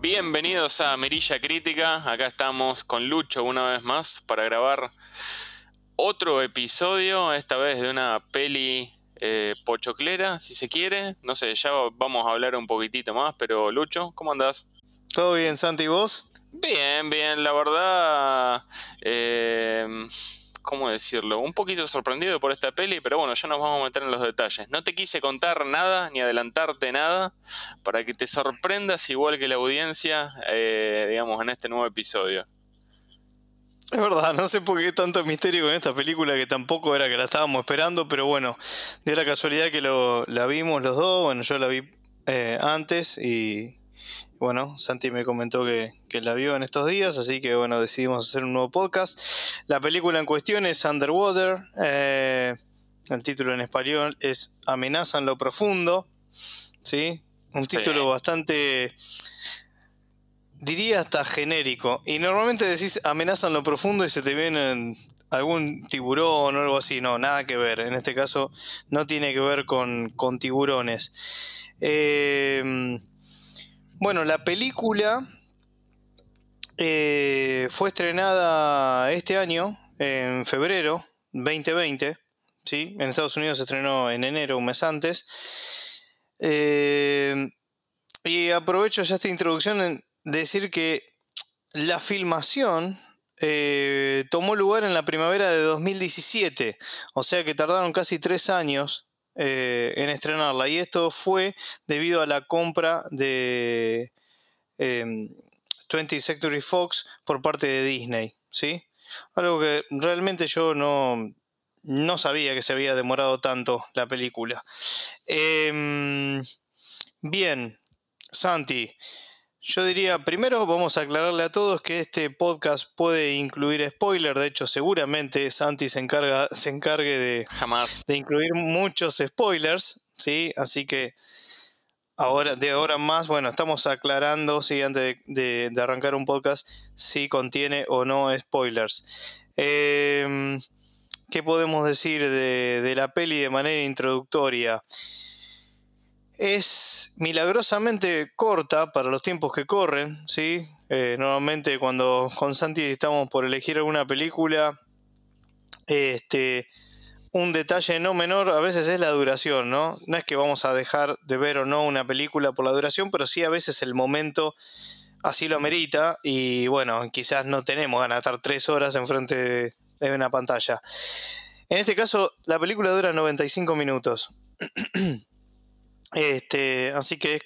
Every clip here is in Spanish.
Bienvenidos a Mirilla Crítica. Acá estamos con Lucho una vez más para grabar otro episodio, esta vez de una peli eh, pochoclera, si se quiere. No sé, ya vamos a hablar un poquitito más, pero Lucho, ¿cómo andás? ¿Todo bien, Santi, y vos? Bien, bien, la verdad... Eh, ¿cómo decirlo? Un poquito sorprendido por esta peli, pero bueno, ya nos vamos a meter en los detalles. No te quise contar nada ni adelantarte nada para que te sorprendas igual que la audiencia, eh, digamos, en este nuevo episodio. Es verdad, no sé por qué tanto misterio con esta película que tampoco era que la estábamos esperando, pero bueno, de la casualidad que lo, la vimos los dos, bueno, yo la vi eh, antes y, bueno, Santi me comentó que, la vio en estos días, así que bueno, decidimos hacer un nuevo podcast. La película en cuestión es Underwater. Eh, el título en español es Amenaza en lo profundo. ¿Sí? Un título bastante. diría hasta genérico. Y normalmente decís amenaza en lo profundo y se te viene algún tiburón o algo así. No, nada que ver. En este caso no tiene que ver con, con tiburones. Eh, bueno, la película eh, fue estrenada este año, en febrero 2020. ¿sí? En Estados Unidos se estrenó en enero, un mes antes. Eh, y aprovecho ya esta introducción en decir que la filmación eh, tomó lugar en la primavera de 2017, o sea que tardaron casi tres años eh, en estrenarla. Y esto fue debido a la compra de 20th em, Century Fox por parte de Disney. ¿sí? Algo que realmente yo no, no sabía que se había demorado tanto la película. Em, bien, Santi. Yo diría, primero vamos a aclararle a todos que este podcast puede incluir spoiler. De hecho, seguramente Santi se, encarga, se encargue de, Jamás. de incluir muchos spoilers. ¿sí? Así que ahora, de ahora más, bueno, estamos aclarando, ¿sí? antes de, arrancar un podcast, si contiene o no spoilers. Em, ¿Qué podemos decir de, de la peli de manera introductoria? Es milagrosamente corta para los tiempos que corren, ¿sí? Eh, normalmente cuando con Santi estamos por elegir alguna película, este, un detalle no menor a veces es la duración, ¿no? No es que vamos a dejar de ver o no una película por la duración, pero sí a veces el momento así lo amerita y bueno, quizás no tenemos ganas de estar tres horas enfrente de una pantalla. En este caso, la película dura 95 minutos. Este, así que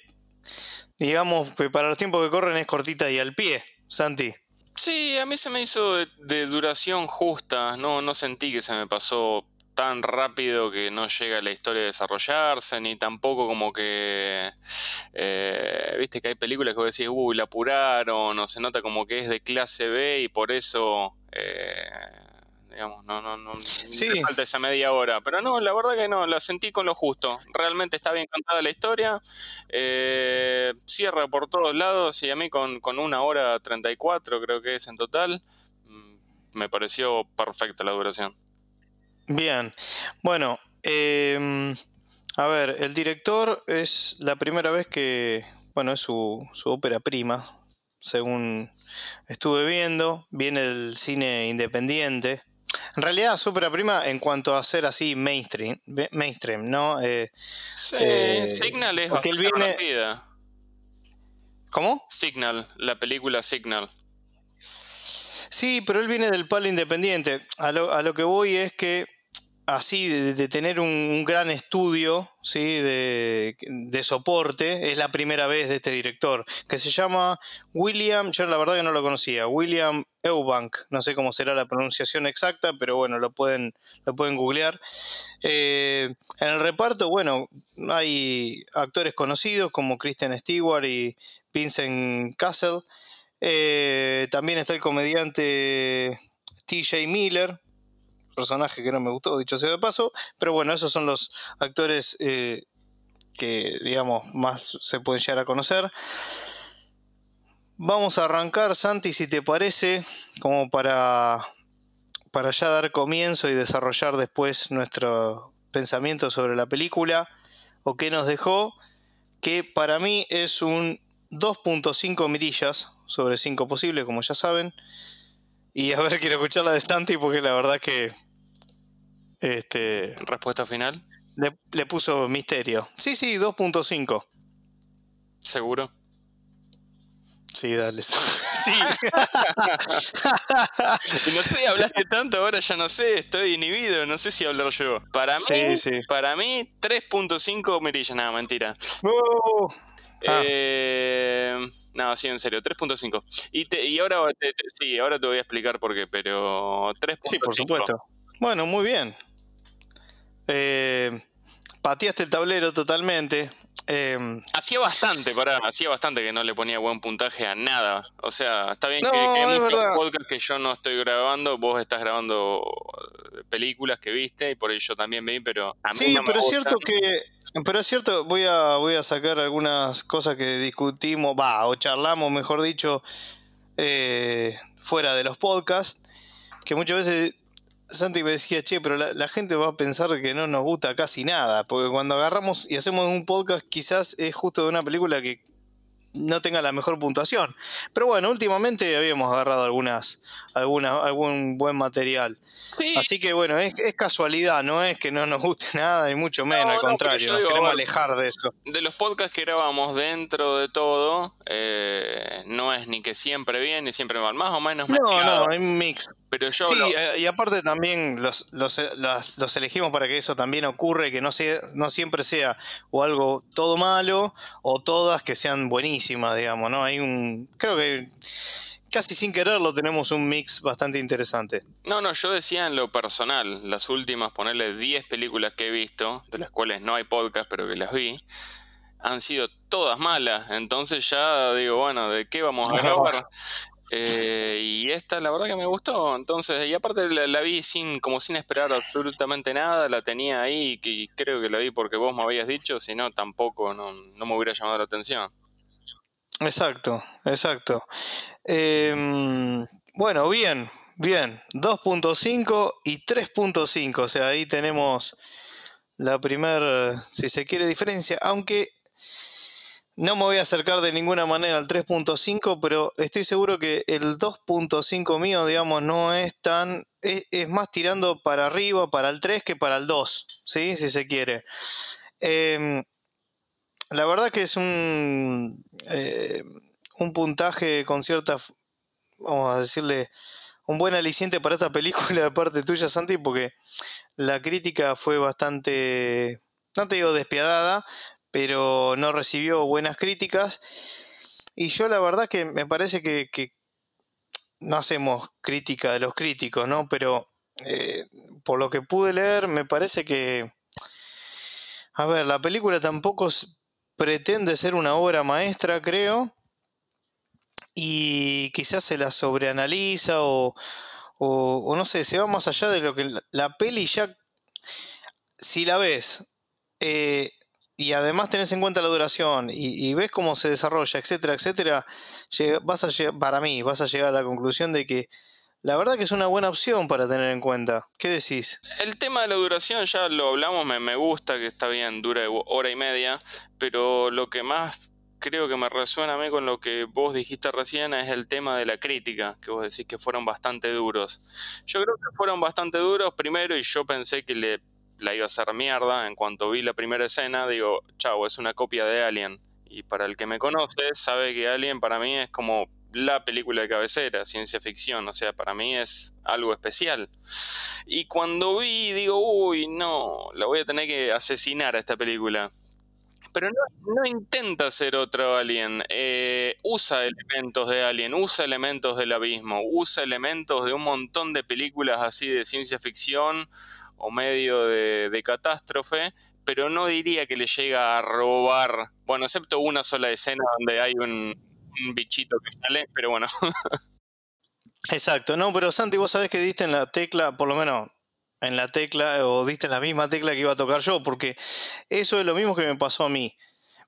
digamos para los tiempos que corren es cortita y al pie, Santi. Sí, a mí se me hizo de, duración justa, no, no sentí que se me pasó tan rápido que no llega la historia a desarrollarse, ni tampoco como que, eh, viste que hay películas que vos decís, uy, la apuraron, o se nota como que es de clase B y por eso eh, digamos, no, no, no, falta esa media hora. Pero no, la verdad que no, la sentí con lo justo. Realmente está bien contada la historia, eh, cierra por todos lados y a mí con, con una hora 34 creo que es en total, mm, me pareció perfecta la duración. Bien, bueno, em, a ver, el director es la primera vez que, bueno, es su, su ópera prima, según estuve viendo, viene del cine independiente, en realidad, Supera Prima en cuanto a ser así mainstream, mainstream ¿no? Eh, sí, eh, Signal es bastante viene... ¿Cómo? Signal, la película Signal. Sí, pero él viene del palo independiente. A lo, a lo que voy es que así de, tener un, gran estudio ¿sí? de, soporte, es la primera vez de este director, que se llama William, yo la verdad que no lo conocía, William Eubank, no sé cómo será la pronunciación exacta, pero bueno, lo pueden, lo pueden googlear. Eh, en el reparto, bueno, hay actores conocidos como Christian Stewart y Vincent Castle. Eh, también está el comediante TJ Miller, personaje que no me gustó, dicho sea de paso, pero bueno, esos son los actores eh, que, digamos, más se pueden llegar a conocer. Vamos a arrancar, Santi, si te parece, como para, para ya dar comienzo y desarrollar después nuestro pensamiento sobre la película o qué nos dejó, que para mí es un 2.5 mirillas sobre 5 posibles, como ya saben. Y a ver, quiero escuchar la de Santi porque la verdad que. Este. ¿Respuesta final? Le, le puso misterio. Sí, sí, 2.5. ¿Seguro? Sí, dale. Sí. no sé, hablaste tanto, ahora ya no sé, estoy inhibido, no sé si hablar yo. Para mí, Sí, sí. para mí 3.5 mirillas, nada, mentira. Oh. Ah. Eh, no, sí, en serio, 3.5. Y, te- y ahora, te- te- sí, ahora te voy a explicar por qué, pero 3.5. Sí, por supuesto. Bueno, muy bien. Eh, pateaste el tablero totalmente. Eh, Hacía bastante, pará, hacía bastante que no le ponía buen puntaje a nada. O sea, está bien No, que, que hay muchos podcasts que yo no estoy grabando, vos estás grabando películas que viste y por yo también vi, pero a mí sí, no me pero es cierto que. Pero es cierto, voy a, voy a sacar algunas cosas que discutimos, va, o charlamos, mejor dicho, eh, fuera de los podcasts, que muchas veces Santi me decía, che, pero la, la gente va a pensar que no nos gusta casi nada, porque cuando agarramos y hacemos un podcast quizás es justo de una película que no tenga la mejor puntuación. Pero bueno, últimamente habíamos agarrado algunas, algunas, algún buen material. Sí, Así que bueno, es, es casualidad, no es que no nos guste nada, y mucho menos, No, al no, contrario, nos queremos alejar de eso. de los podcasts que grabamos dentro de todo, eh, no es ni que siempre bien ni siempre mal, más o menos No, mezclado. no, hay un mix. Pero yo Sí, lo- eh, y aparte también los, los, los- los elegimos para que eso también ocurre, que no, sea, no siempre sea o algo todo malo o todas que sean buenísimas, digamos, ¿no? Hay un, creo que casi sin quererlo tenemos un mix bastante interesante. No, no, yo decía en lo personal, las últimas, ponerle 10 películas que he visto, de las cuales no hay podcast, pero que las vi, han sido todas malas. Entonces ya digo, bueno, ¿de qué vamos a grabar? Eh, y esta la verdad que me gustó, entonces, y aparte la, vi sin, como sin esperar absolutamente nada, la tenía ahí y creo que la vi porque vos me habías dicho, si no tampoco no, me hubiera llamado la atención. Exacto, exacto. Em, bueno, bien, bien. 2.5 y 3.5. O sea, ahí tenemos la primer, si se quiere, diferencia. Aunque no me voy a acercar de ninguna manera al 3.5, pero estoy seguro que el 2.5 mío, digamos, no es tan... Es, más tirando para arriba, para el 3 que para el 2, ¿sí? Si se quiere. Em, la verdad que es un, eh, un puntaje con cierta, vamos a decirle, un buen aliciente para esta película de parte tuya, Santi, porque la crítica fue bastante, no te digo despiadada, pero no recibió buenas críticas. Y yo la verdad que me parece que, no hacemos crítica de los críticos, ¿no? Pero eh, por lo que pude leer, me parece que... A ver, la película tampoco pretende ser una obra maestra, creo. Y quizás se la sobreanaliza o, o, no sé, se va más allá de lo que la, la peli ya... Si la ves eh, y además tenés en cuenta la duración y, ves cómo se desarrolla, etcétera, etcétera, vas a para mí, vas a llegar a la conclusión de que la verdad que es una buena opción para tener en cuenta. ¿Qué decís? El tema de la duración ya lo hablamos, me, me gusta que está bien, dura hora y media, pero lo que más creo que me resuena a mí con lo que vos dijiste recién es el tema de la crítica, que vos decís que fueron bastante duros. Yo creo que fueron bastante duros primero y yo pensé que le, la iba a hacer mierda en cuanto vi la primera escena, digo, chau, es una copia de Alien. Y para el que me conoce, sabe que Alien para mí es como la película de cabecera, ciencia ficción, o sea, para mí es algo especial. Y cuando vi, digo, uy, no, la voy a tener que asesinar a esta película. Pero no, no intenta ser otro Alien, eh, usa elementos de Alien, usa elementos del abismo, usa elementos de un montón de películas así de ciencia ficción o medio de, catástrofe, pero no diría que le llega a robar, bueno, excepto una sola escena donde hay un, un bichito que sale, pero bueno. Exacto, no, pero Santi, vos sabés que diste en la tecla, por lo menos en la tecla, o diste la misma tecla que iba a tocar yo, porque eso es lo mismo que me pasó a mí.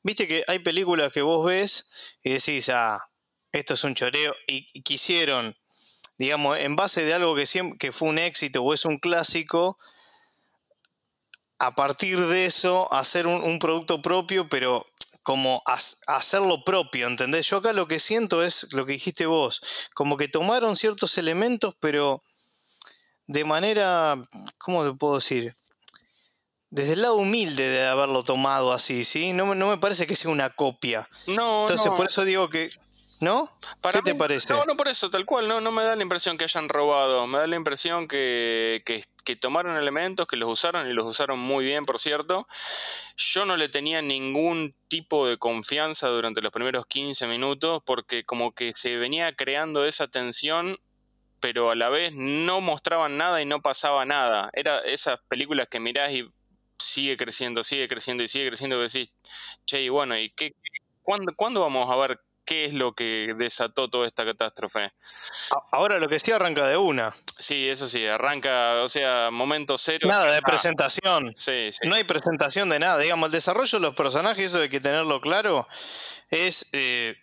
Viste que hay películas que vos ves y decís, ah, esto es un choreo, y, quisieron, digamos, en base de algo que, siempre, que fue un éxito o es un clásico, a partir de eso hacer un, un producto propio, pero como hacer lo propio, ¿entendés? Yo acá lo que siento es lo que dijiste vos, como que tomaron ciertos elementos, pero de manera, ¿cómo te puedo decir? Desde el lado humilde de haberlo tomado así, ¿sí? No, no me parece que sea una copia. No, Entonces, por eso digo que ¿No? ¿Qué te parece? No, no por eso, tal cual, no, no me da la impresión que hayan robado, me da la impresión que, que, tomaron elementos, que los usaron y los usaron muy bien, por cierto. Yo no le tenía ningún tipo de confianza durante los primeros 15 minutos porque como que se venía creando esa tensión pero a la vez no mostraban nada y no pasaba nada. Era esas películas que mirás y sigue creciendo, sigue creciendo y sigue creciendo, que decís, che, y bueno, ¿y qué, cuándo, ¿cuándo vamos a ver qué es lo que desató toda esta catástrofe. Ahora lo que sí arranca de una. Sí, eso sí, arranca, o sea, momento cero. Nada de presentación. Sí, sí. No hay presentación de nada. Digamos, el desarrollo de los personajes, eso hay que tenerlo claro, es eh,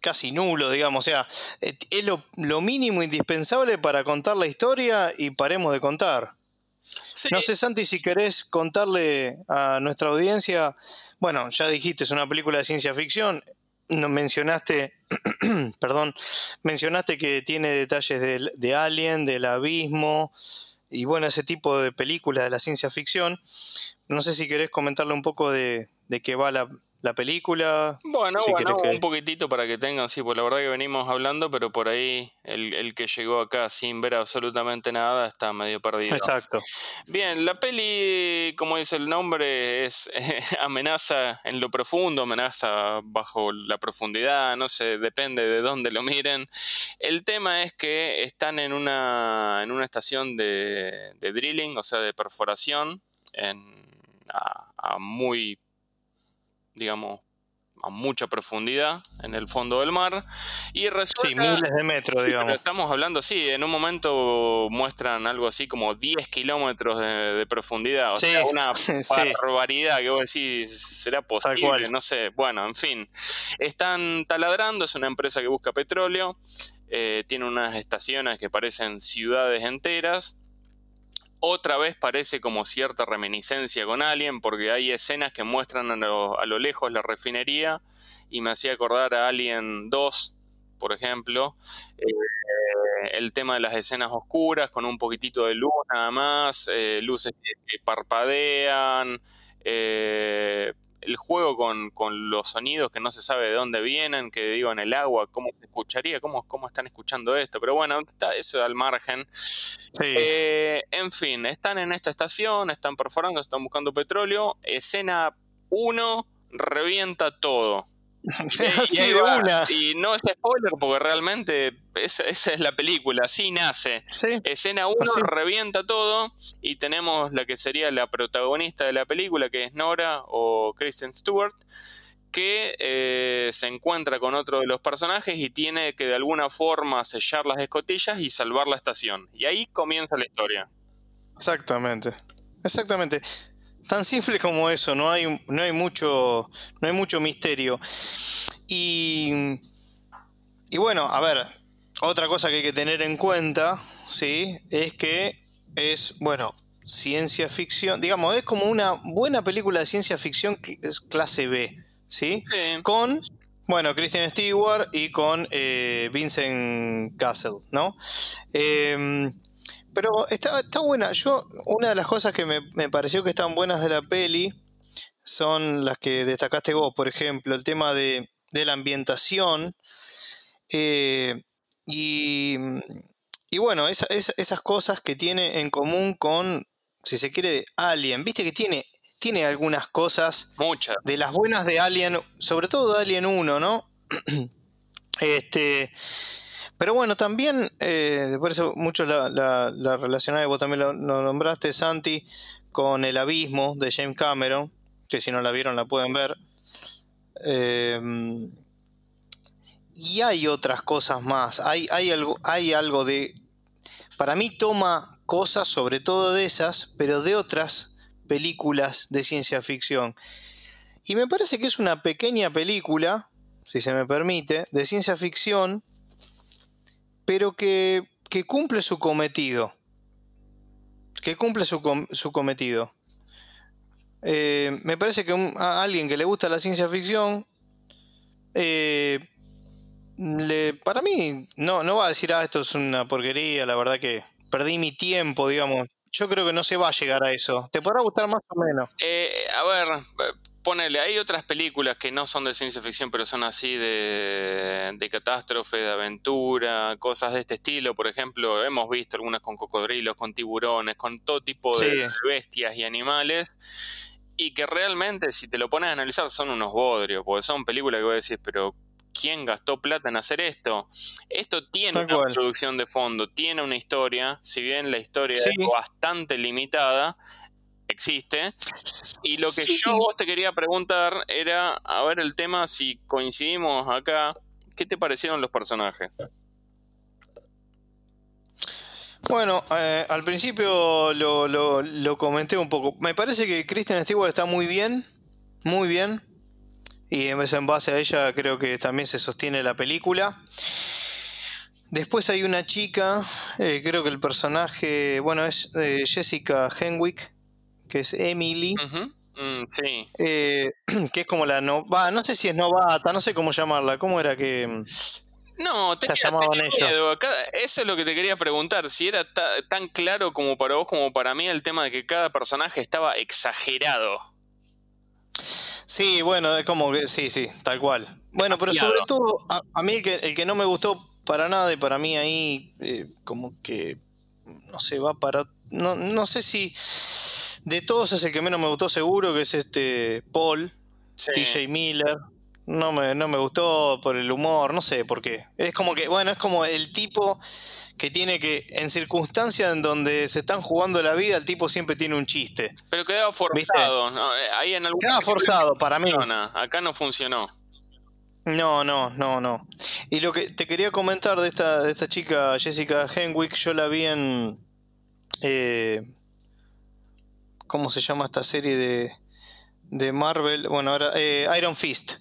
casi nulo, digamos. O sea, eh, es lo, lo, mínimo indispensable para contar la historia y paremos de contar. No sé, Santi, si querés contarle a nuestra audiencia, bueno, ya dijiste, es una película de ciencia ficción, no, mencionaste, perdón, mencionaste que tiene detalles de, de, Alien, del abismo y bueno, ese tipo de películas de la ciencia ficción. No sé si querés comentarle un poco de, de qué va la, la película. Bueno, bueno, un poquitito para que tengan, sí, pues la verdad que venimos hablando, pero por ahí el, que llegó acá sin ver absolutamente nada está medio perdido. Exacto. Bien, la peli, como dice el nombre, es amenaza en lo profundo, amenaza bajo la profundidad, no sé, depende de dónde lo miren. El tema es que están en una, en una estación de, drilling, o sea, de perforación, en, a muy digamos, a mucha profundidad en el fondo del mar. Y resulta, sí, miles de metros, digamos. estamos hablando, sí, en un momento muestran algo así como 10 kilómetros de, profundidad. O sea, una barbaridad que vos decís, ¿será posible? No sé. Bueno, en fin. Están taladrando, es una empresa que busca petróleo. Eh, tiene unas estaciones que parecen ciudades enteras otra vez parece como cierta reminiscencia con Alien, porque hay escenas que muestran a lo, lejos la refinería y me hacía acordar a Alien 2, por ejemplo. Eh, el tema de las escenas oscuras con un poquitito de luz nada más, eh, luces que, parpadean. Eh, el juego con, los sonidos que no se sabe de dónde vienen, que digo en el agua, cómo se escucharía, cómo, cómo están escuchando esto, pero bueno, está eso al margen. Eh, en fin, están en esta estación, están perforando, están buscando petróleo, escena 1, revienta todo. y, no es spoiler porque realmente esa, es la película, así nace. Escena 1 revienta todo y tenemos la que sería la protagonista de la película, que es Nora o Kristen Stewart, que eh, se encuentra con otro de los personajes y tiene que de alguna forma sellar las escotillas y salvar la estación. Y ahí comienza la historia. Exactamente. Exactamente. Tan simple como eso, no hay, no hay, mucho, no hay mucho misterio. Y, y bueno, a ver, otra cosa que hay que tener en cuenta, ¿sí? Es que es, bueno, ciencia ficción, digamos, es como una buena película de ciencia ficción es clase B, ¿sí? Con, bueno, Christian Stewart y con eh, Vincent Castle, ¿no? Eh, pero está, está buena. Yo, una de las cosas que me, pareció que están buenas de la peli son las que destacaste vos, por ejemplo, el tema de, la ambientación. Eh, y, bueno, esas cosas que tiene en común con, si se quiere, Alien. Viste que tiene, tiene algunas cosas. Muchas. De las buenas de Alien, sobre todo de Alien 1, ¿no? este. Pero bueno, también, eh, por eso mucho la, la, la relacionada, vos también lo, nombraste, Santi, con El Abismo de James Cameron, que si no la vieron la pueden ver. Eh, y hay otras cosas más. Hay, hay, algo, hay algo de. Para mí toma cosas, sobre todo de esas, pero de otras películas de ciencia ficción. Y me parece que es una pequeña película, si se me permite, de ciencia ficción pero que, cumple su cometido. Que cumple su, cometido. Eh, me parece que a alguien que le gusta la ciencia ficción, eh, le, para mí, no, no va a decir, ah, esto es una porquería, la verdad que perdí mi tiempo, digamos. Yo creo que no se va a llegar a eso. ¿Te podrá gustar más o menos? Eh, a ver, ponele, hay otras películas que no son de ciencia ficción, pero son así de, de catástrofe, de aventura, cosas de este estilo. Por ejemplo, hemos visto algunas con cocodrilos, con tiburones, con todo tipo de bestias y animales. Y que realmente, si te lo pones a analizar, son unos bodrios, porque son películas que vos decís, pero quién gastó plata en hacer esto. Esto tiene una producción de fondo, tiene una historia, si bien la historia es bastante limitada, existe. Y lo que yo vos te quería preguntar era, a ver el tema, si coincidimos acá, ¿qué te parecieron los personajes? Bueno, eh, al principio lo, lo, comenté un poco. Me parece que Kristen Stewart está muy bien, muy bien. Y en base a ella creo que también se sostiene la película. Después hay una chica, eh, creo que el personaje, bueno, es eh, Jessica Henwick, que es Emily. Mm, sí. Eh, que es como la no. Va, no sé si es novata, no sé cómo llamarla. ¿Cómo era que.? Mm, no, te, llamaban ellos. Eso es lo que te quería preguntar. Si era tan claro como para vos como para mí el tema de que cada personaje estaba exagerado. Sí, bueno, es como que sí, sí, tal cual. Bueno, pero sobre todo, a, mí el que, el que no me gustó para nada y para mí ahí eh, como que no sé, va para... No, no sé si de todos es el que menos me gustó seguro, que es este Paul, TJ Miller. No me, no me gustó por el humor, no sé por qué. Es como que, bueno, es como el tipo que tiene que, en circunstancias en donde se están jugando la vida, el tipo siempre tiene un chiste. Pero quedaba forzado. Eh, ahí en algún quedaba forzado para mí. Acá no funcionó. No, no, no, no. Y lo que te quería comentar de esta, de esta chica, Jessica Henwick, yo la vi en. Eh, ¿Cómo se llama esta serie de, de Marvel? Bueno, ahora. Eh, Iron Fist.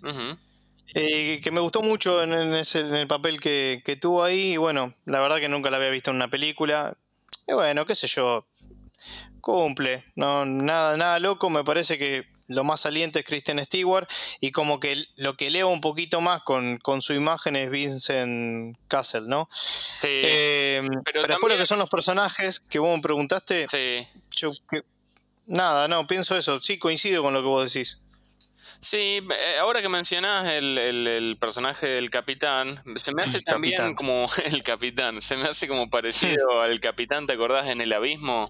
Eh, que me gustó mucho en, el papel que, tuvo ahí. Y bueno, la verdad que nunca la había visto en una película. Y bueno, qué sé yo. Cumple. No, nada, nada loco. Me parece que lo más saliente es Kristen Stewart. Y como que lo que leo un poquito más con, su imagen es Vincent Castle, ¿no? Sí. Eh, pero, después lo que son los personajes que vos me preguntaste. Sí. Nada, no, pienso eso. Sí, coincido con lo que vos decís. Sí, eh, ahora que mencionás el, personaje del capitán, se me hace también como el capitán, se me hace como parecido al capitán, ¿te acordás en el abismo?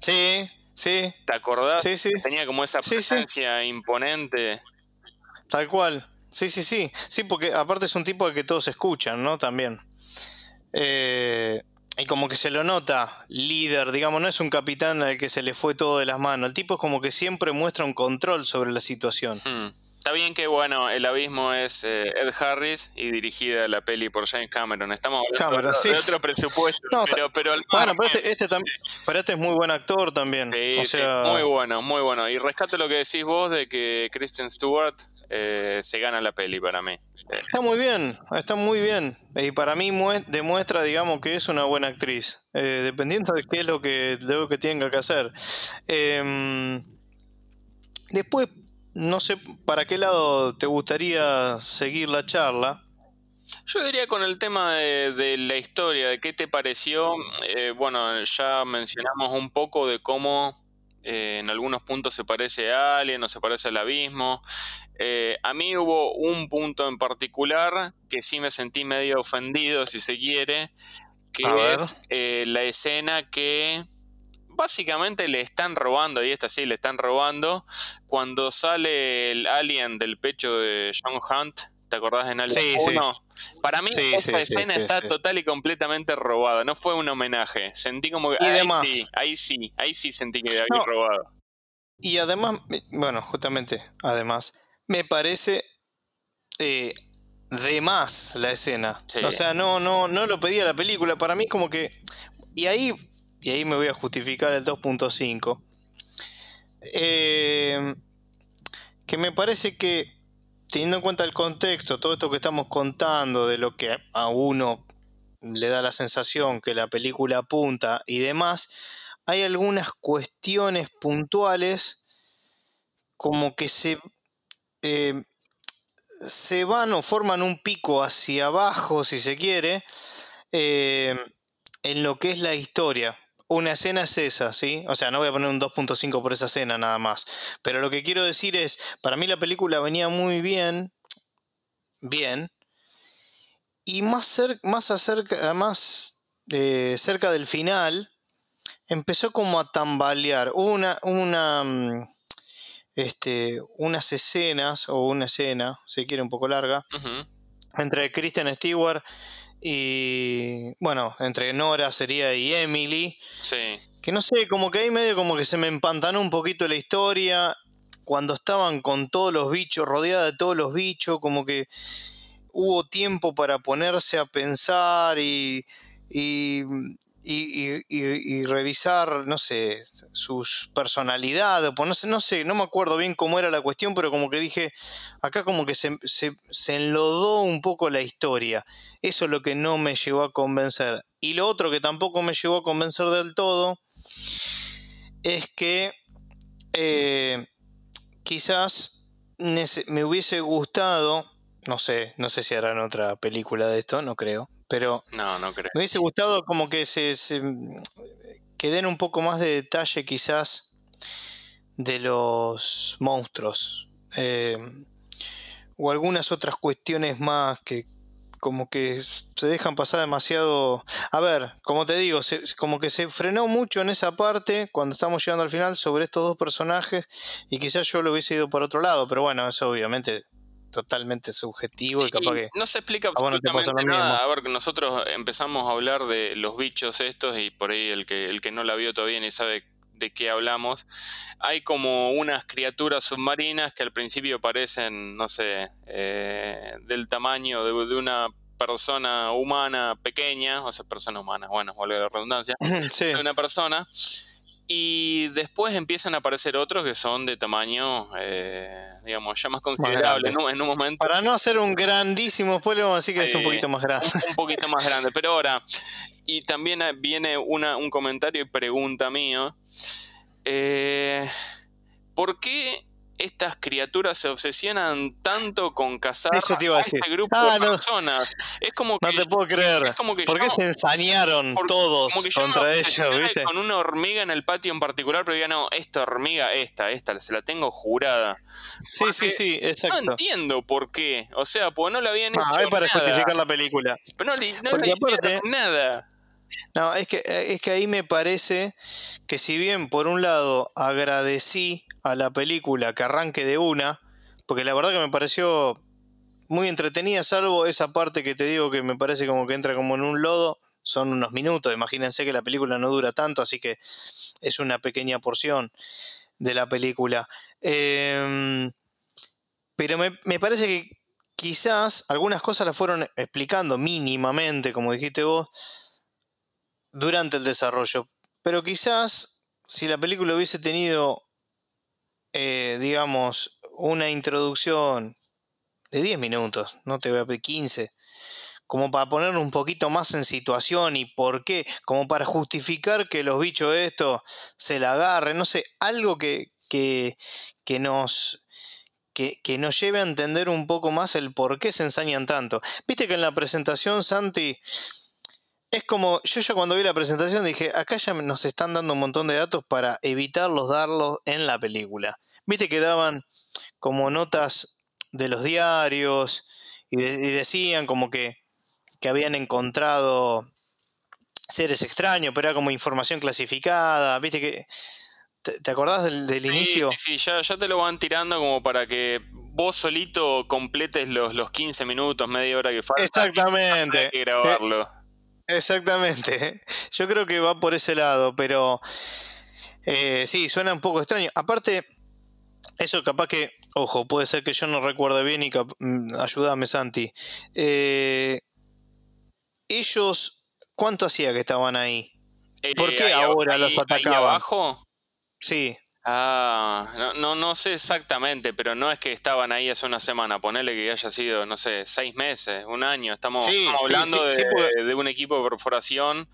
Sí, sí. ¿Te acordás? Sí, sí. Tenía como esa presencia imponente. Tal cual. Sí, sí, sí. Sí, porque aparte es un tipo de que todos escuchan, ¿no? También. Eh, y como que se lo nota, líder, digamos, no es un capitán al que se le fue todo de las manos. El tipo es como que siempre muestra un control sobre la situación. Hmm. Está bien que, bueno, El Abismo es eh, Ed Harris y dirigida la peli por James Cameron. Estamos hablando de, otro presupuesto, pero, pero Bueno, pero este, este, pero este es muy buen actor también. Sí, muy bueno, muy bueno. Y rescato lo que decís vos de que Kristen Stewart eh, se gana la peli para mí. Está muy bien, está muy bien. Y para mí demuestra, digamos, que es una buena actriz. Eh, dependiendo de qué es lo que, que tenga que hacer. Em, después, no sé para qué lado te gustaría seguir la charla. Yo diría con el tema de, la historia, de qué te pareció. Eh, bueno, ya mencionamos un poco de cómo eh, en algunos puntos se parece a Alien o se parece al abismo. Eh, a mí hubo un punto en particular que sí me sentí medio ofendido, si se quiere, que es eh, la escena que básicamente le están robando, y esta sí le están robando, cuando sale el alien del pecho de John Hunt. ¿Te acordás en Alien 1? Para mí esa escena está total y completamente robada. No fue un homenaje. Sentí como que. ahí, sí, ahí sí, ahí sí sentí que había robado. Y además, bueno, justamente, además, me parece eh, de más la escena. O sea, no, no, no lo pedía la película. Para mí como que... Y ahí, y ahí me voy a justificar el 2.5. Eh, que me parece que, teniendo en cuenta el contexto, todo esto que estamos contando, de lo que a uno le da la sensación que la película apunta y demás, hay algunas cuestiones puntuales como que se, eh, se van o forman un pico hacia abajo, si se quiere, eh, en lo que es la historia. Una escena es esa, ¿sí? O sea, no voy a poner un 2.5 por esa escena nada más. Pero lo que quiero decir es, para mí la película venía muy bien, bien, y más, más, acerca, más eh, cerca del final, empezó como a tambalear. Una, una, mm, este, unas escenas, o una escena, si quiere un poco larga, entre Kristen Stewart y, bueno, entre Nora sería y Emily. Sí. Que no sé, como que ahí medio como que se me empantanó un poquito la historia. Cuando estaban con todos los bichos, rodeada de todos los bichos, como que hubo tiempo para ponerse a pensar y, y, y, revisar, no sé, sus personalidades, no sé, no sé, no me acuerdo bien cómo era la cuestión, pero como que dije, acá como que se, enlodó un poco la historia. Eso es lo que no me llevó a convencer. Y lo otro que tampoco me llevó a convencer del todo es que eh, quizás me hubiese gustado, no sé, no sé si harán otra película de esto, no creo, pero no, no creo. me hubiese gustado como que se, que den un poco más de detalle quizás de los monstruos. Eh, o algunas otras cuestiones más que como que se dejan pasar demasiado... A ver, como te digo, como que se frenó mucho en esa parte cuando estamos llegando al final sobre estos dos personajes y quizás yo lo hubiese ido por otro lado, pero bueno, eso obviamente totalmente subjetivo y capaz que... No se explica absolutamente nada. A ver, nosotros empezamos a hablar de los bichos estos y por ahí el que, el que no la vio todavía ni sabe de qué hablamos. Hay como unas criaturas submarinas que al principio parecen, no sé, eh, del tamaño de, de, una persona humana pequeña, o sea, persona humana, bueno, vuelve la redundancia, de una persona y después empiezan a aparecer otros que son de tamaño, eh, digamos, ya más considerable ¿no? en un momento. Para no hacer un grandísimo pueblo, así que es un poquito más grande. Un, poquito más grande. Pero ahora, y también viene una, un comentario y pregunta mío. Eh, ¿Por qué estas criaturas se obsesionan tanto con cazar a este grupo ah, de personas. Es como que, no te puedo creer. ¿Por qué se ensañaron todos contra ellos? ¿viste? Con una hormiga en el patio en particular, pero ya no, esta hormiga, esta, esta, se la tengo jurada. Sí, sí, sí, exacto. No entiendo por qué. O sea, pues no lo habían ah, hecho. es para justificar la película. Pero no, le, no le nada. No, es que, es que ahí me parece que si bien por un lado agradecí a la película que arranque de una, porque la verdad que me pareció muy entretenida, salvo esa parte que te digo que me parece como que entra como en un lodo, son unos minutos, imagínense que la película no dura tanto, así que es una pequeña porción de la película. Em, pero me, me parece que quizás algunas cosas las fueron explicando mínimamente, como dijiste vos, durante el desarrollo. Pero quizás si la película hubiese tenido eh, digamos, una introducción de 10 minutos, no te voy a pedir 15, como para poner un poquito más en situación y por qué, como para justificar que los bichos esto se la agarren, no sé, algo que, que, que nos... Que, que, nos lleve a entender un poco más el por qué se ensañan tanto. Viste que en la presentación, Santi, es como, yo ya cuando vi la presentación dije, acá ya nos están dando un montón de datos para evitarlos darlos en la película. Viste que daban como notas de los diarios y, decían como que, que habían encontrado seres extraños, pero era como información clasificada. Viste que. ¿Te, acordás del, inicio? Sí, ya, ya te lo van tirando como para que vos solito completes los, los 15 minutos, media hora que falta. Exactamente. Que grabarlo. Exactamente. Yo creo que va por ese lado, pero eh, sí, suena un poco extraño. Aparte, eso capaz que, ojo, puede ser que yo no recuerde bien y mm, ayúdame Santi. Eh, ellos, ¿cuánto hacía que estaban ahí? ¿Por qué ahora los atacaban? abajo? Sí. Ah, no, no, sé exactamente, pero no es que estaban ahí hace una semana. Ponele que haya sido, no sé, seis meses, un año. Estamos, hablando de, un equipo de perforación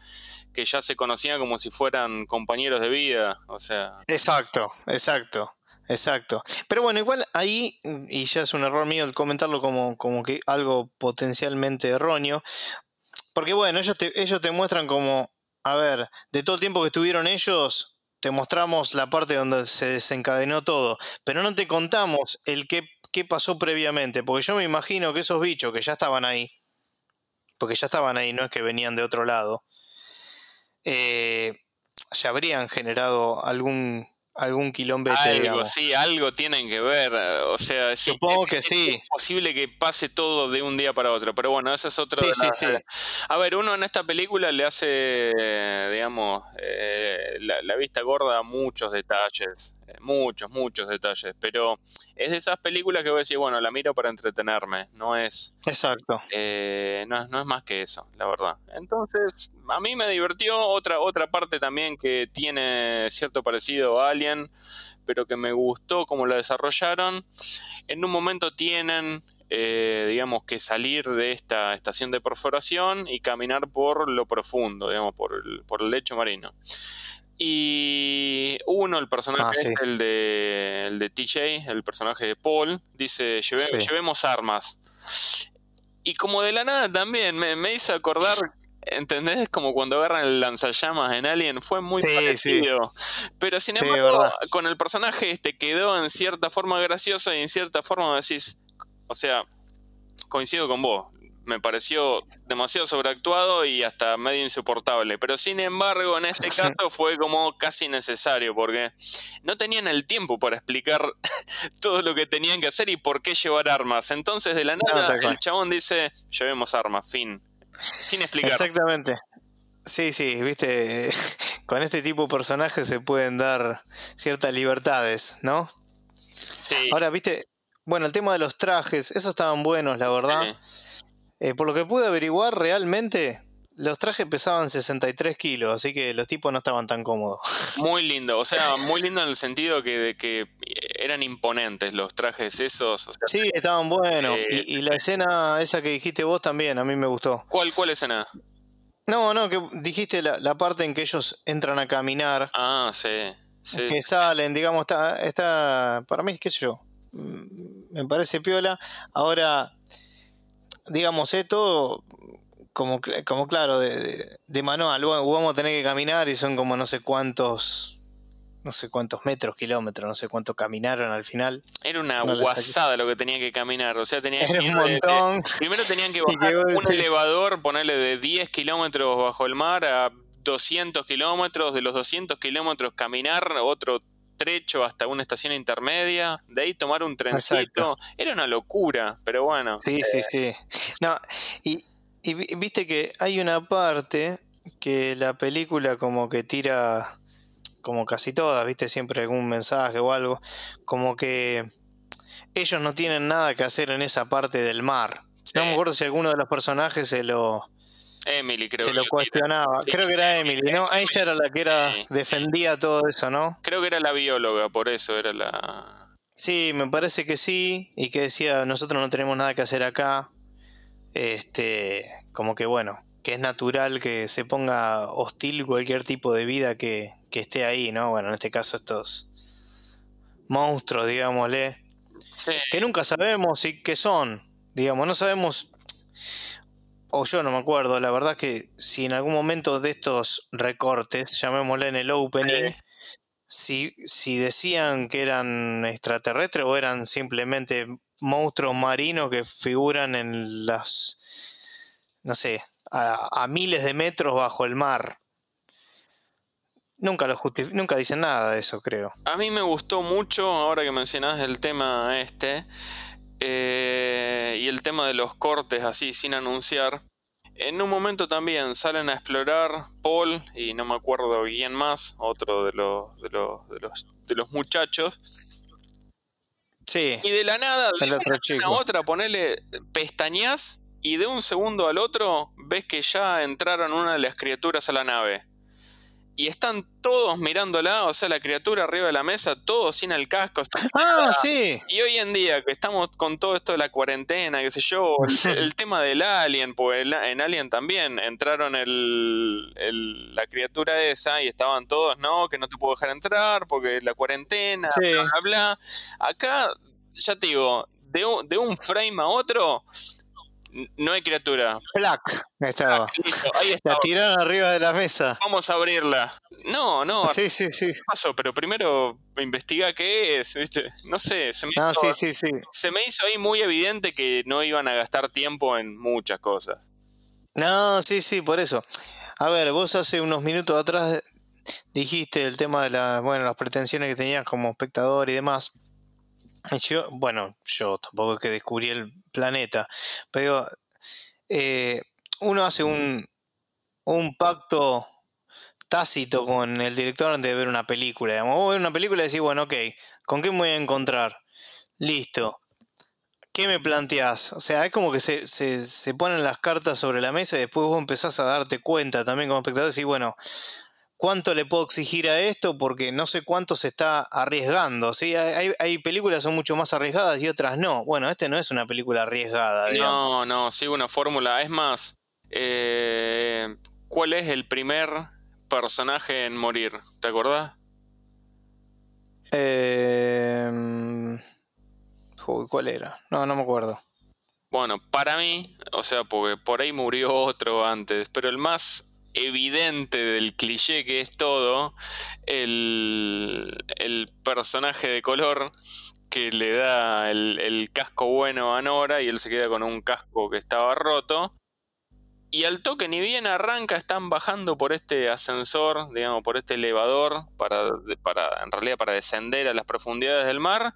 que ya se conocía como si fueran compañeros de vida. O sea. Exacto, exacto. Exacto. Pero bueno, igual ahí, y ya es un error mío el comentarlo como, como que algo potencialmente erróneo, porque bueno, ellos te, ellos te muestran como, a ver, de todo el tiempo que estuvieron ellos, te mostramos la parte donde se desencadenó todo, pero no te contamos el qué, qué pasó previamente, porque yo me imagino que esos bichos que ya estaban ahí, porque ya estaban ahí, no es que venían de otro lado, eh, ya habrían generado algún algún quilombete. Algo, sí, algo tienen que ver. O sea, supongo que sí. Es posible que pase todo de un día para otro, pero bueno, ese es otro. Sí, sí, A ver, uno en esta película le hace, digamos, eh, la, vista gorda a muchos detalles. Muchos, muchos detalles, pero es de esas películas que voy a decir, bueno, la miro para entretenerme, no es... Exacto. Eh, no, no, es más que eso, la verdad. Entonces, a mí me divirtió otra, otra parte también que tiene cierto parecido a Alien, pero que me gustó cómo la desarrollaron. En un momento tienen eh, digamos, que salir de esta estación de perforación y caminar por lo profundo, digamos, por el, por el lecho marino. Y uno, el personaje, ah, el, de, el de TJ, el personaje de Paul, dice, llevemos armas. Y como de la nada también me, me hizo acordar ¿Entendés? Como cuando agarran el lanzallamas en Alien, fue muy parecido. Pero sin embargo, con el personaje este quedó en cierta forma gracioso y en cierta forma decís, o sea, coincido con vos, me pareció demasiado sobreactuado y hasta medio insoportable. Pero sin embargo, en este caso fue como casi necesario, porque no tenían el tiempo para explicar todo lo que tenían que hacer y por qué llevar armas. Entonces, de la nada, el chabón dice, llevemos armas, fin. Sin explicar. Exactamente. Sí, sí, viste, con este tipo de personajes se pueden dar ciertas libertades, ¿no? Sí. Ahora, viste, bueno, el tema de los trajes, esos estaban buenos, la verdad. Eh, por lo que pude averiguar, realmente los trajes pesaban 63 kilos, así que los tipos no estaban tan cómodos. Muy lindo, o sea, muy lindo en el sentido que, de que eran imponentes los trajes esos. sí, estaban buenos. Eh, y, la escena esa que dijiste vos también, a mí me gustó. ¿Cuál, cuál escena? No, no, que dijiste la, parte en que ellos entran a caminar. Ah, sí. sí. Que salen, digamos, está, está, para mí, qué sé yo, mm, me parece piola. Ahora, digamos, esto como, como claro, de, de, manual. vamos a tener que caminar y son como no sé cuántos, no sé cuántos metros, kilómetros, no sé cuánto caminaron al final. Era una guasada lo que tenían que caminar. O sea, tenían que un montón. primero tenían que bajar un elevador, ponerle de 10 kilómetros bajo el mar a 200 kilómetros, de los 200 kilómetros caminar otro trecho hasta una estación intermedia, de ahí tomar un trencito. Era una locura, pero bueno. Sí, sí, sí. No, y, viste que hay una parte que la película como que tira, como casi todas, viste, siempre algún mensaje o algo, como que ellos no tienen nada que hacer en esa parte del mar. No me acuerdo si alguno de los personajes se lo, Emily, creo Se lo cuestionaba. creo que era Emily, ¿no? Ella era la que era defendía todo eso, ¿no? Creo que era la bióloga, por eso era la. Sí, me parece que sí. Y que decía, nosotros no tenemos nada que hacer acá. Este, como que bueno, que es natural que se ponga hostil cualquier tipo de vida que, que esté ahí, ¿no? Bueno, en este caso estos monstruos, digámosle. Que nunca sabemos y qué son. Digamos, no sabemos o yo no me acuerdo, la verdad que si en algún momento de estos recortes, llamémosle en el opening, si, si decían que eran extraterrestres o eran simplemente monstruos marinos que figuran en las, no sé, a, miles de metros bajo el mar. Nunca, lo nunca dicen nada de eso, creo. A mí me gustó mucho, ahora que mencionás el tema este, eh, y el tema de los cortes así sin anunciar. En un momento también salen a explorar Paul y no me acuerdo quién más, otro de los, de los, de los, de los muchachos. Sí. Y de la nada, de una a otra, ponele pestañas y de un segundo al otro ves que ya entraron una de las criaturas a la nave. Y están todos mirándola, o sea, la criatura arriba de la mesa, todos sin el casco. Ah, sí. Y hoy en día que estamos con todo esto de la cuarentena, qué sé yo, el, tema del alien, pues en Alien también entraron el, la criatura esa y estaban todos, no, que no te puedo dejar entrar porque la cuarentena, bla, bla, bla. Acá, ya te digo, de de un frame a otro, no hay criatura. Black estaba. ahí La tiraron arriba de la mesa. Vamos a abrirla. No, no. Sí, sí, sí. Pasó, pero primero investiga qué es, No sé, se me, hizo, sí, sí, se me hizo ahí muy evidente que no iban a gastar tiempo en muchas cosas. No, sí, sí, por eso. A ver, vos hace unos minutos atrás dijiste el tema de la, bueno, las pretensiones que tenías como espectador y demás. Bueno, yo tampoco es que descubrí el planeta, pero eh, uno hace un, un pacto tácito con el director antes de ver una película. Digamos. Vos ver una película y decís, bueno, ok, ¿con qué me voy a encontrar? Listo. ¿Qué me planteás? O sea, es como que se, se, se, ponen las cartas sobre la mesa y después vos empezás a darte cuenta también como espectador y decís, bueno, cuánto le puedo exigir a esto porque no sé cuánto se está arriesgando. ¿sí? Hay, hay películas que son mucho más arriesgadas y otras no. Bueno, este no es una película arriesgada. No, no, sigue una fórmula. Es más, eh, ¿cuál es el primer personaje en morir? ¿Te acordás? Eh, ¿Cuál era? No, no me acuerdo. Bueno, para mí, o sea, porque por ahí murió otro antes, pero el más evidente del cliché que es todo, el, personaje de color que le da el, casco bueno a Nora y él se queda con un casco que estaba roto. Y al toque, ni bien arranca, están bajando por este ascensor, digamos, por este elevador, para, para, en realidad para descender a las profundidades del mar.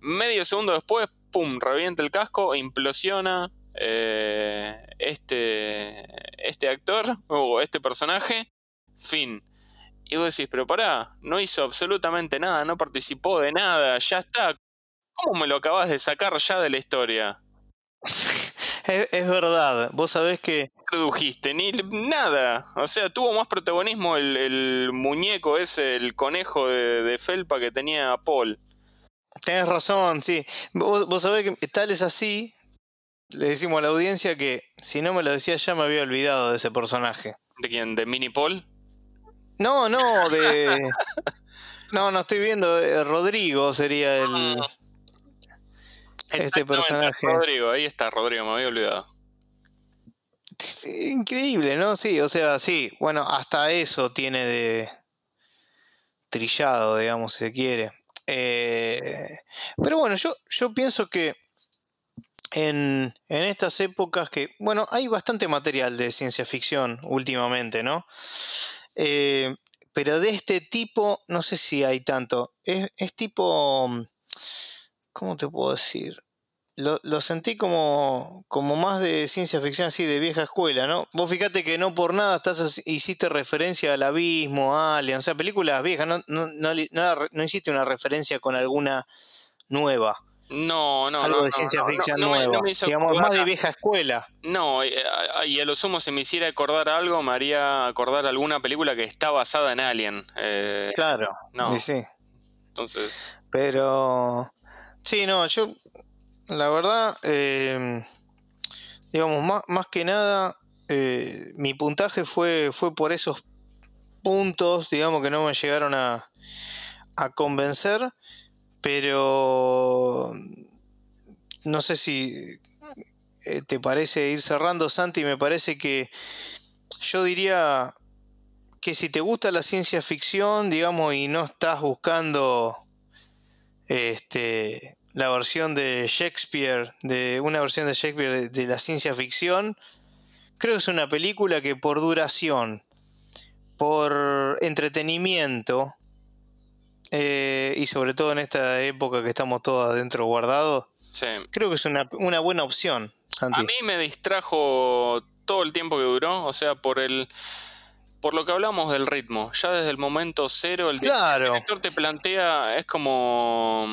Medio segundo después, ¡pum! revienta el casco, implosiona, eh, este, este actor o este personaje, fin. Y vos decís, pero pará, no hizo absolutamente nada, no participó de nada, ya está. ¿Cómo me lo acabas de sacar ya de la historia? es, verdad, vos sabés que... Produjiste, ni nada. O sea, tuvo más protagonismo el, muñeco ese, el conejo de, felpa que tenía Paul. Tenés razón, sí. Vos, vos sabés que tal es así le decimos a la audiencia que si no me lo decía ya me había olvidado de ese personaje. ¿De quién? ¿De Mini Paul? No, no, de. no, no estoy viendo. Rodrigo sería el. Este personaje. Rodrigo, ahí está, Rodrigo, me había olvidado. Increíble, ¿no? Sí, o sea, sí. Bueno, hasta eso tiene de. trillado, digamos, si se quiere. Eh, pero bueno, yo, yo pienso que en, estas épocas que, bueno, hay bastante material de ciencia ficción últimamente, ¿no? Eh, pero de este tipo, no sé si hay tanto. Es, tipo, ¿cómo te puedo decir? Lo, sentí como, como más de ciencia ficción así, de vieja escuela, ¿no? Vos fíjate que no por nada estás, hiciste referencia al abismo, Alien, o sea, películas viejas, no, no, no hiciste una referencia con alguna nueva. No, no. Algo de ciencia ficción nueva. Digamos, más de vieja escuela. No, eh, y a, lo sumo, si me hiciera acordar algo, me haría acordar alguna película que está basada en Alien. Eh, claro. No. Sí. Entonces. Pero. Sí, no, yo. La verdad. Eh, digamos, más, más que nada. mi puntaje fue, fue por esos puntos, digamos, que no me llegaron a, a convencer pero no sé si eh, te parece ir cerrando, Santi, me parece que yo diría que si te gusta la ciencia ficción, digamos, y no estás buscando este, la versión de Shakespeare, de una versión de Shakespeare de la ciencia ficción, creo que es una película que por duración, por entretenimiento, eh, y sobre todo en esta época que estamos todos adentro guardados, creo que es una, buena opción. A mí me distrajo todo el tiempo que duró, o sea, por el por lo que hablamos del ritmo, ya desde el momento cero, el, claro. director te plantea, es como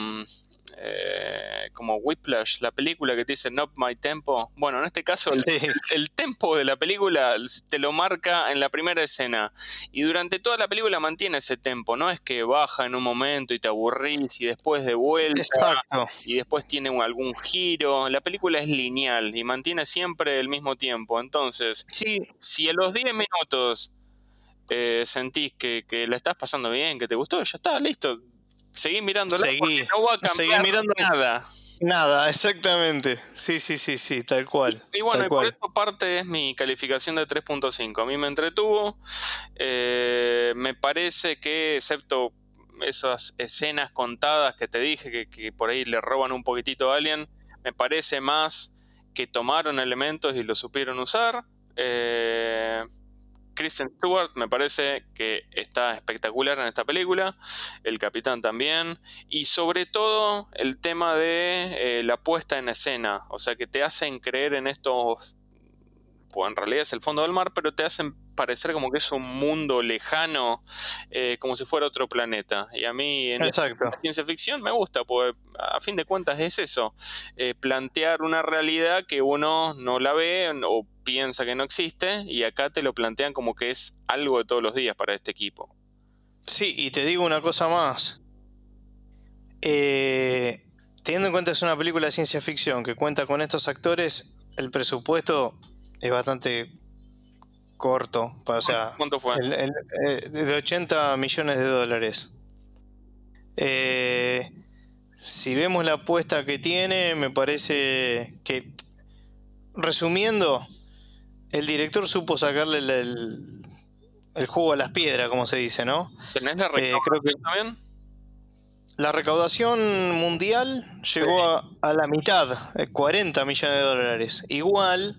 eh, como Whiplash, la película que te dice Not My Tempo. Bueno, en este caso el, tempo de la película te lo marca en la primera escena y durante toda la película mantiene ese tempo, no es que baja en un momento y te aburrís y después de vuelta y después tiene algún giro. La película es lineal y mantiene siempre el mismo tiempo. Entonces, si a los 10 minutos eh, sentís que, que la estás pasando bien, que te gustó, ya está, listo seguí mirando seguí, no va a cambiar mirando nada. Nada, exactamente. Sí, sí, sí, sí, tal cual. Y bueno, por eso parte es mi calificación de 3.5. A mí me entretuvo. Eh, me parece que, excepto esas escenas contadas que te dije, que, por ahí le roban un poquitito a alguien, me parece más que tomaron elementos y los supieron usar. Eh, Kristen Stewart me parece que está espectacular en esta película, el capitán también, y sobre todo el tema de eh, la puesta en escena, o sea que te hacen creer en estos, pues en realidad es el fondo del mar, pero te hacen parecer como que es un mundo lejano, eh, como si fuera otro planeta. Y a mí en la ciencia ficción me gusta, porque a fin de cuentas es eso, eh, plantear una realidad que uno no la ve o piensa que no existe y acá te lo plantean como que es algo de todos los días para este equipo. Sí, y te digo una cosa más. Eh, teniendo en cuenta que es una película de ciencia ficción que cuenta con estos actores, el presupuesto es bastante corto. O sea, ¿Cuánto fue? Eh, de 80 millones de dólares. Eh, si vemos la apuesta que tiene, me parece que, resumiendo, el director supo sacarle el, el, jugo a las piedras, como se dice, ¿no? ¿Tenés la eh, recaudación también? La recaudación mundial llegó a, la mitad, 40 millones de dólares. Igual,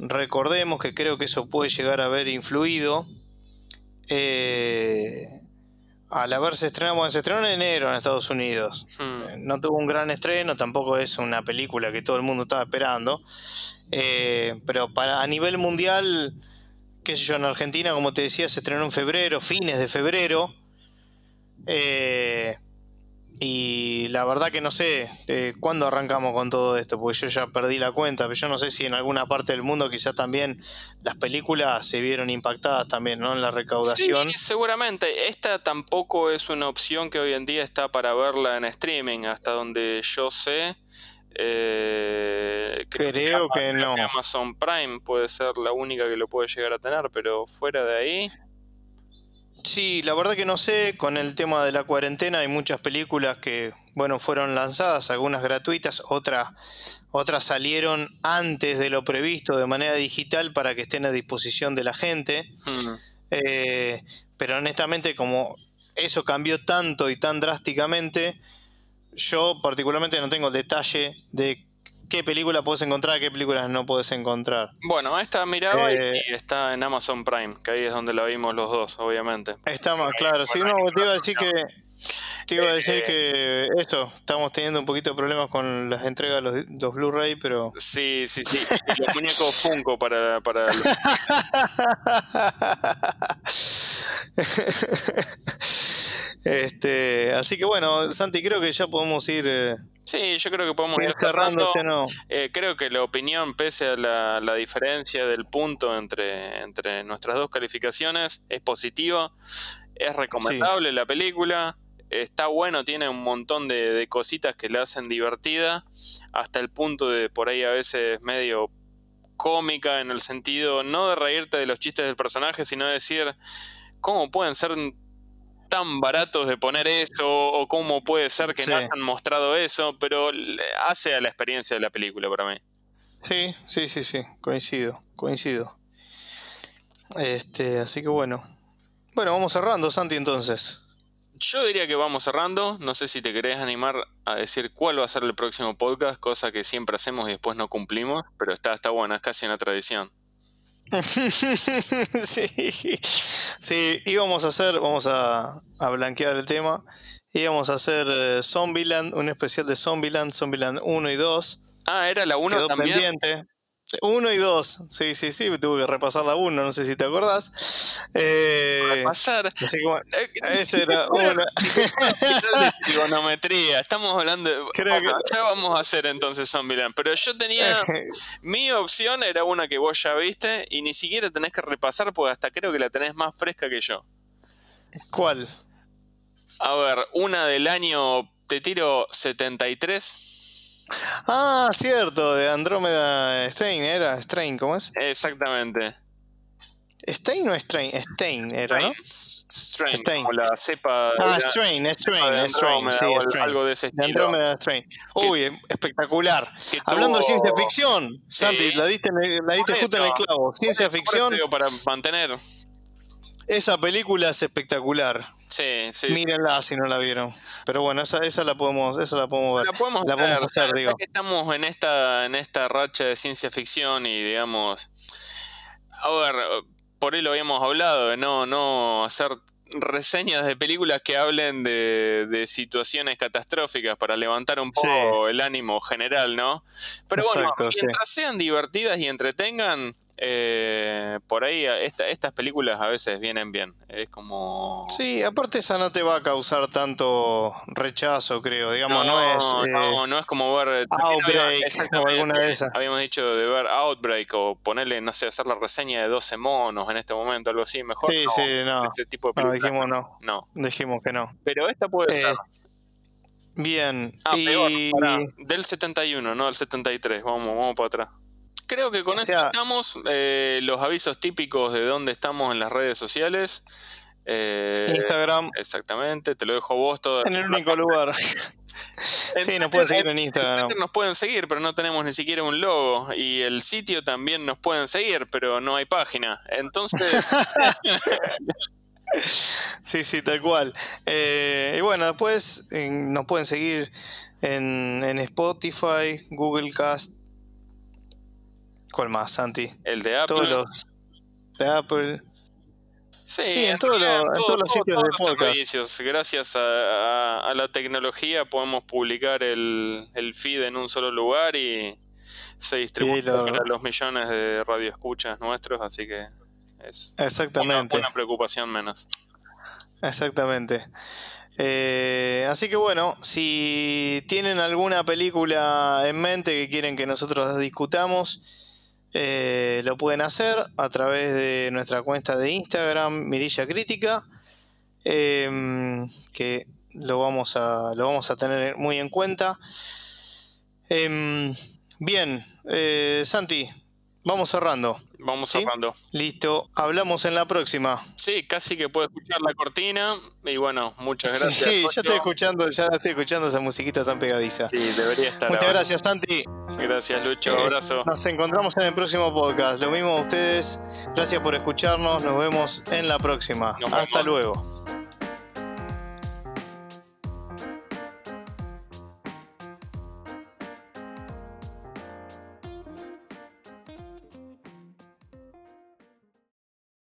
recordemos que creo que eso puede llegar a haber influido. Eh, al haberse estrenado, bueno, se estrenó en enero en Estados Unidos. Hmm. Eh, no tuvo un gran estreno, tampoco es una película que todo el mundo estaba esperando. Eh, pero para a nivel mundial, qué sé yo, en Argentina, como te decía, se estrenó en febrero, fines de febrero. Eh, y la verdad que no sé eh, cuándo arrancamos con todo esto, porque yo ya perdí la cuenta, pero yo no sé si en alguna parte del mundo quizá también las películas se vieron impactadas también, ¿no? En la recaudación. Sí, seguramente. Esta tampoco es una opción que hoy en día está para verla en streaming, hasta donde yo sé. Eh, creo, que, no. Amazon Prime puede ser la única que lo puede llegar a tener, pero fuera de ahí. Sí, la verdad que no sé, con el tema de la cuarentena hay muchas películas que, bueno, fueron lanzadas, algunas gratuitas, otras, otras salieron antes de lo previsto de manera digital para que estén a disposición de la gente. Hmm. Eh, pero honestamente, como eso cambió tanto y tan drásticamente, yo particularmente no tengo detalle de qué película puedes encontrar, qué películas no puedes encontrar. Bueno, esta miraba y eh, está en Amazon Prime, que ahí es donde la vimos los dos, obviamente. Está más claro. Sí, no, te iba a decir que te iba a decir que esto, estamos teniendo un poquito de problemas con las entregas de los, los Blu-ray, pero. Sí, sí, sí. los muñecos Funko para. para Este, así que bueno, Santi, creo que ya podemos ir. Eh, sí, yo creo que podemos ir cerrando. no. Eh, creo que la opinión, pese a la, diferencia del punto entre, entre nuestras dos calificaciones, es positiva. Es recomendable la película. Está bueno, tiene un montón de, de cositas que la hacen divertida. Hasta el punto de por ahí a veces medio cómica en el sentido no de reírte de los chistes del personaje, sino de decir cómo pueden ser tan baratos de poner eso o cómo puede ser que no hayan mostrado eso, pero hace a la experiencia de la película para mí. Sí, sí, sí, sí, coincido, coincido. Este, así que bueno. Bueno, vamos cerrando, Santi, entonces. Yo diría que vamos cerrando. No sé si te querés animar a decir cuál va a ser el próximo podcast, cosa que siempre hacemos y después no cumplimos, pero está, está buena, es casi una tradición. sí, sí, íbamos a hacer, vamos a, blanquear el tema, íbamos a hacer eh, Zombieland, un especial de Zombieland, Zombieland 1 y 2. Ah, era la 1 también. Pendiente. Uno y dos. Sí, sí, sí. Tuve que repasar la uno, no sé si te acordás. Eh, Repasar. así como- Eh, ese era de trigonometría. Estamos hablando de. Creo Bueno, ya vamos a hacer entonces Zombieland. Pero yo tenía. Mi opción era una que vos ya viste y ni siquiera tenés que repasar porque hasta creo que la tenés más fresca que yo. ¿Cuál? A ver, una del año. Te tiro 73. Ah, cierto, de Andrómeda Stein, era Strain, ¿cómo es? Exactamente. Stein o Strain? Stein era, ¿no? Strain, Strain. como la cepa. Ah, de- Strain, Strain, de Strain, sí, Strain. algo de ese De estilo. Andrómeda Strain. Uy, espectacular. que Hablando de ciencia ficción, Sí. Santi, la diste, la diste justo en el clavo. Ciencia ficción, para mantener. esa película es espectacular. Sí, sí. Mírenla si no la vieron. Pero bueno, esa, esa la podemos, esa la podemos ver. La podemos, La ver, podemos hacer, digo. que estamos en esta, en esta racha de ciencia ficción y digamos. A ver, por ahí lo habíamos hablado, de no, no hacer reseñas de películas que hablen de, de situaciones catastróficas para levantar un poco el ánimo general, ¿no? Pero Exacto, bueno, sí. mientras sean divertidas y entretengan, eh, por ahí esta- estas películas a veces vienen bien. Es como. Sí, aparte esa no te va a causar tanto rechazo, creo. Digamos, no, es... eh, no, no es como ver Outbreak habíamos- o alguna de esas. Habíamos dicho de ver Outbreak o ponerle, no sé, hacer la reseña de 12 monos en este momento, algo así, mejor. Sí, no, sí, no. Ese tipo de No, películas. dijimos no. No. Dijimos que no. Pero esta puede Eh, estar. Bien. Ah, y... peor, pará, del 71, no del 73. Vamos, vamos para atrás. Creo que con O esto estamos. eh, los avisos típicos de dónde estamos en las redes sociales. Eh, Instagram, Exactamente, te lo dejo a vos todo. en el único lugar. sí, nos pueden seguir en Instagram. Nos pueden seguir, pero no tenemos ni siquiera un logo. Y el sitio también nos pueden seguir, pero no hay página. Entonces, Sí, sí, tal cual. Eh, y bueno, después nos pueden seguir en, en Spotify, Google Cast. ¿Cuál más, Santi? el de Apple. Todos los de Apple. Sí, Sí, en todos los- en todo- todos los todo- sitios todos de podcast. servicios. Gracias a, a- a la tecnología podemos publicar el, el feed en un solo lugar y se distribuye lo- para los millones de radioescuchas nuestros, así que es una, una preocupación menos. Exactamente. Eh, así que bueno, si tienen alguna película en mente que quieren que nosotros discutamos, eh, lo pueden hacer a través de nuestra cuenta de Instagram, Mirilla Crítica, em, que lo vamos, a, lo vamos a tener muy en cuenta. Em, bien, eh, Santi, vamos cerrando. Vamos ¿Sí? cerrando. Listo, hablamos en la próxima. Sí, casi que puedo escuchar la cortina. Y bueno, muchas gracias. Sí, ya estoy escuchando, ya estoy escuchando esa musiquita tan pegadiza. Sí, debería estar. Muchas ahora. gracias, Santi. Gracias, Lucho. Eh, Abrazo. Nos encontramos en el próximo podcast. Lo mismo a ustedes. Gracias por escucharnos. Nos vemos en la próxima. Nos Hasta vemos. luego.